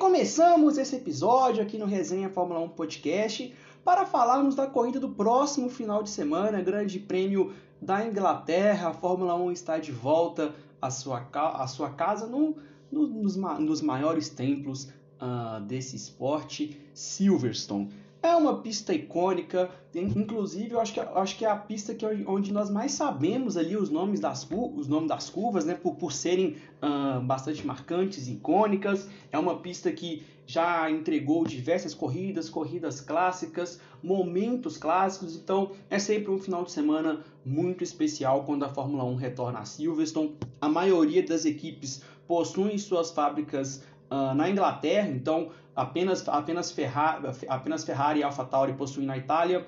Começamos esse episódio aqui no Resenha Fórmula 1 Podcast para falarmos da corrida do próximo final de semana, Grande Prêmio da Inglaterra. A Fórmula 1 está de volta à sua, à sua casa no, no, nos, nos, maiores templos uh, desse esporte, Silverstone. É uma pista icônica, inclusive eu acho que, eu acho que é a pista que, onde nós mais sabemos ali os nomes das, os nomes das curvas, né, por, por serem uh, bastante marcantes, icônicas. É uma pista que já entregou diversas corridas, corridas clássicas, momentos clássicos, então é sempre um final de semana muito especial quando a Fórmula 1 retorna a Silverstone. A maioria das equipes possuem suas fábricas uh, na Inglaterra, então apenas, apenas, Ferrari, apenas Ferrari e AlphaTauri possuem na Itália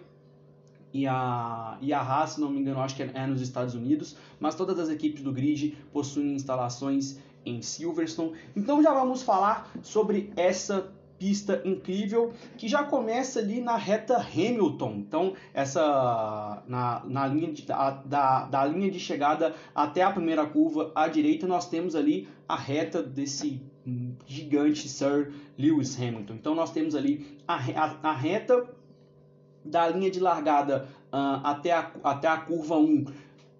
e a, e a Haas, se não me engano, acho que é nos Estados Unidos, mas todas as equipes do grid possuem instalações em Silverstone. Então já vamos falar sobre essa pista incrível que já começa ali na reta Hamilton. Então, essa na, na linha de, a, da, da linha de chegada até a primeira curva à direita, nós temos ali a reta desse gigante Sir Lewis Hamilton. Então, nós temos ali a, a, a reta da linha de largada uh, até, a, até a curva 1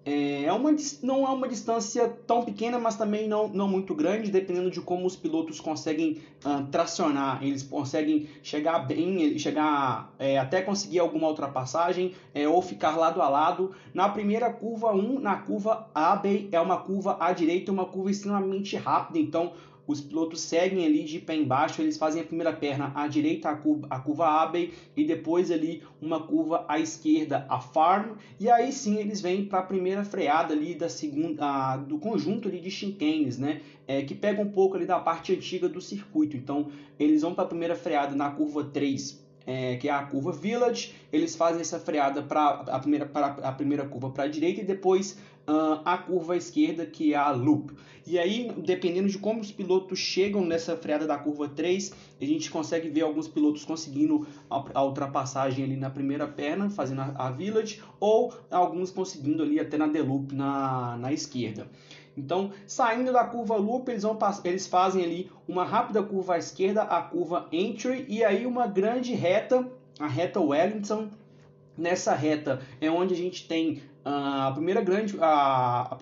é uma, não é uma distância tão pequena, mas também não, não muito grande, dependendo de como os pilotos conseguem uh, tracionar. Eles conseguem chegar bem, chegar é, até conseguir alguma ultrapassagem é, ou ficar lado a lado. Na primeira curva 1, na curva A, é uma curva à direita, uma curva extremamente rápida, então os pilotos seguem ali de pé embaixo, eles fazem a primeira perna à direita, a curva, a curva Abbey, e depois ali uma curva à esquerda, a Farm, e aí sim eles vêm para a primeira freada ali da segunda, a, do conjunto ali de chicanes, né, é, que pega um pouco ali da parte antiga do circuito, então eles vão para a primeira freada na curva 3, é, que é a curva Village, eles fazem essa freada para a primeira, pra, a primeira curva para a direita e depois uh, a curva esquerda, que é a loop. E aí, dependendo de como os pilotos chegam nessa freada da curva 3, a gente consegue ver alguns pilotos conseguindo a, a ultrapassagem ali na primeira perna, fazendo a, a Village, ou alguns conseguindo ali até na The Loop na, na esquerda. Então, saindo da curva loop, eles, vão, eles fazem ali uma rápida curva à esquerda, a curva entry, e aí uma grande reta, a reta Wellington. Nessa reta é onde a gente tem uh, a primeira grande,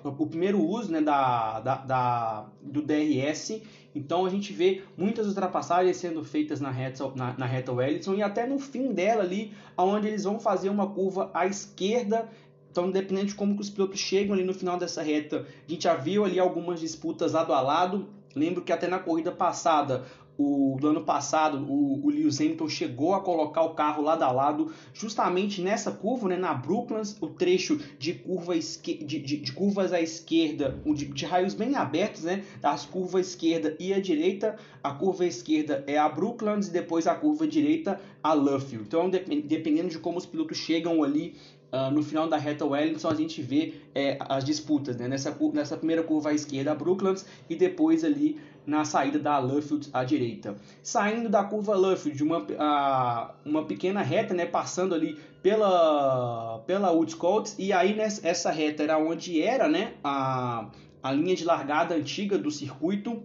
o primeiro uso né, da, da, da, do DRS. Então a gente vê muitas ultrapassagens sendo feitas na reta, na, na reta Wellington e até no fim dela ali, onde eles vão fazer uma curva à esquerda então, independente de como que os pilotos chegam ali no final dessa reta, a gente já viu ali algumas disputas lado a lado. Lembro que até na corrida passada, o, do ano passado, o, o Lewis Hamilton chegou a colocar o carro lado a lado, justamente nessa curva, né, na Brooklands, o trecho de, curva esque, de, de, de curvas à esquerda, de, de, raios bem abertos, né, das curvas esquerda e a direita. A curva esquerda é a Brooklands e depois a curva direita a Luffield. Então, dependendo de como os pilotos chegam ali Uh, no final da reta Wellington a gente vê é, as disputas, né? nessa, nessa primeira curva à esquerda a Brooklands e depois ali na saída da Luffield à direita. Saindo da curva Luffield, uma, uh, uma pequena reta, né? passando ali pela, pela Woods Coats e aí nessa, essa reta era onde era né? a, a linha de largada antiga do circuito.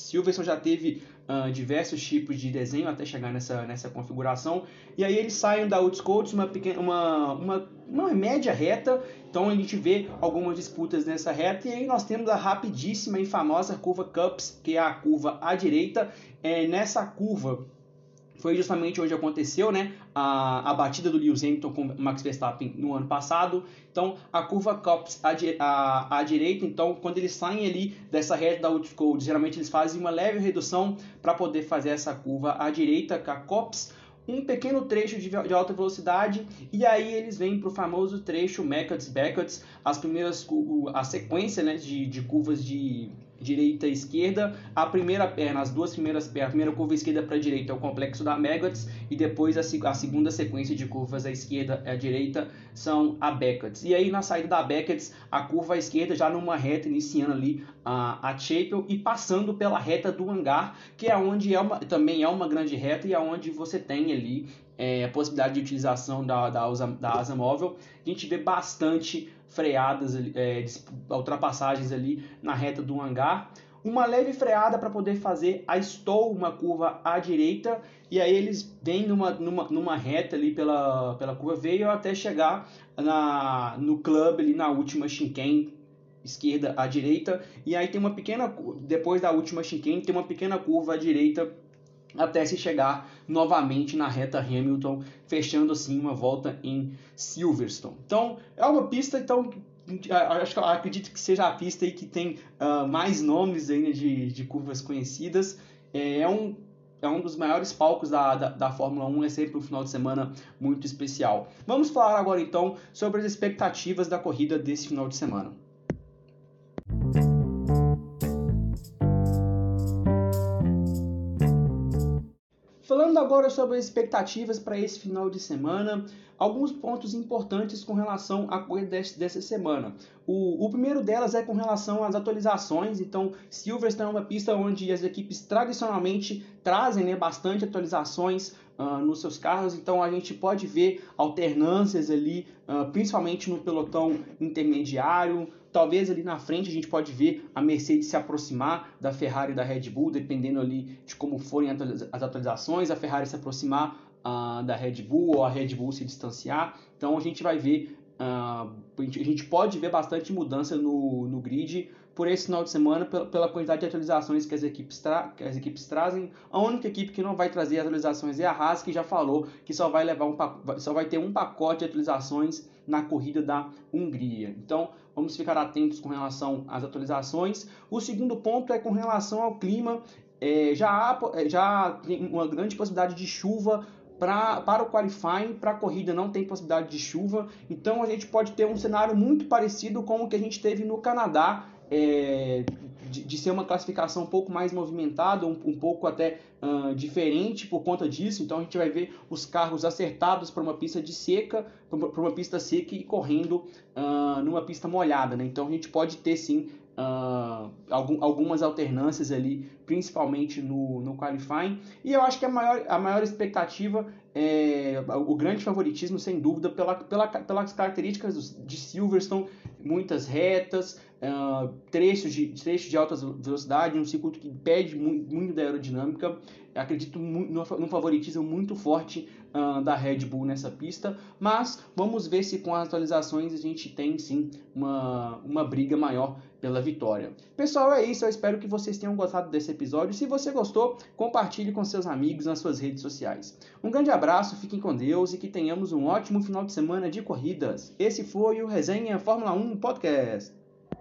Silverstone já teve uh, diversos tipos de desenho até chegar nessa, nessa configuração. E aí eles saem da Outscoats, uma, uma, uma, uma média reta. Então a gente vê algumas disputas nessa reta. E aí nós temos a rapidíssima e famosa curva Cups, que é a curva à direita. É, nessa curva foi justamente onde aconteceu né, a, a batida do Lewis Hamilton com Max Verstappen no ano passado. Então, a curva Cops à, à, à direita, então, quando eles saem ali dessa reta da Outcode, geralmente eles fazem uma leve redução para poder fazer essa curva à direita com a Cops, um pequeno trecho de, de, alta velocidade e aí eles vêm para o famoso trecho Meckets Beckets, as primeiras a sequência né, de, de curvas de direita e esquerda. A primeira perna, as duas primeiras pernas, a primeira curva esquerda para a direita é o complexo da Megatz e depois a, a, segunda sequência de curvas à esquerda e à direita são a Beckett's. E aí na saída da Beckett's, a curva à esquerda já numa reta iniciando ali a, a Chapel e passando pela reta do hangar, que é onde é uma, também é uma grande reta e é onde você tem ali é, a possibilidade de utilização da, da, asa, da asa móvel. A gente vê bastante freadas, é, ultrapassagens ali na reta do hangar. Uma leve freada para poder fazer a stall, uma curva à direita, e aí eles vêm numa, numa, numa reta ali pela, pela curva, veio até chegar na, no club ali na última chicane, esquerda à direita, e aí tem uma pequena, depois da última chicane, tem uma pequena curva à direita até se chegar novamente na reta Hamilton, fechando assim uma volta em Silverstone. Então é uma pista então acho, acredito que seja a pista aí que tem uh, mais nomes aí de, de curvas conhecidas. É, é um é um dos maiores palcos da, da, da, Fórmula 1, é sempre um final de semana muito especial. Vamos falar agora então sobre as expectativas da corrida desse final de semana. Falando agora sobre as expectativas para esse final de semana, alguns pontos importantes com relação à corrida dessa semana. O, o, primeiro delas é com relação às atualizações. Então, Silverstone é uma pista onde as equipes tradicionalmente trazem né, bastante atualizações uh, nos seus carros. Então, a gente pode ver alternâncias ali, uh, principalmente no pelotão intermediário. Talvez ali na frente a gente pode ver a Mercedes se aproximar da Ferrari e da Red Bull, dependendo ali de como forem as atualizações, a Ferrari se aproximar uh, da Red Bull ou a Red Bull se distanciar. Então a gente vai ver, uh, a gente pode ver bastante mudança no, no grid por esse final de semana pela, pela quantidade de atualizações que as, equipes que as equipes trazem. A única equipe que não vai trazer atualizações é a Haas, que já falou que só vai levar um só vai ter um pacote de atualizações na corrida da Hungria. Então, vamos ficar atentos com relação às atualizações. O segundo ponto é com relação ao clima. É, já, há, é, já tem uma grande possibilidade de chuva Pra, para o qualifying, para a corrida não tem possibilidade de chuva, então a gente pode ter um cenário muito parecido com o que a gente teve no Canadá é, de, de, ser uma classificação um pouco mais movimentada, um, um pouco até uh, diferente por conta disso. Então a gente vai ver os carros acertados para uma pista de seca, para uma pista seca e correndo uh, numa pista molhada. Né? Então a gente pode ter sim uh, algum, algumas alternâncias ali, principalmente no, no qualifying. E eu acho que a maior, a maior expectativa é o grande favoritismo, sem dúvida, pela, pela, pelas características de Silverstone, muitas retas, uh, trechos, de, trechos de alta velocidade, um circuito que pede muito, muito da aerodinâmica. Acredito num favoritismo muito forte uh, da Red Bull nessa pista, mas vamos ver se com as atualizações a gente tem sim uma, uma briga maior pela vitória. Pessoal, é isso. Eu espero que vocês tenham gostado desse episódio. Se você gostou, compartilhe com seus amigos nas suas redes sociais. Um grande abraço, fiquem com Deus e que tenhamos um ótimo final de semana de corridas. Esse foi o Resenha Fórmula 1 Podcast.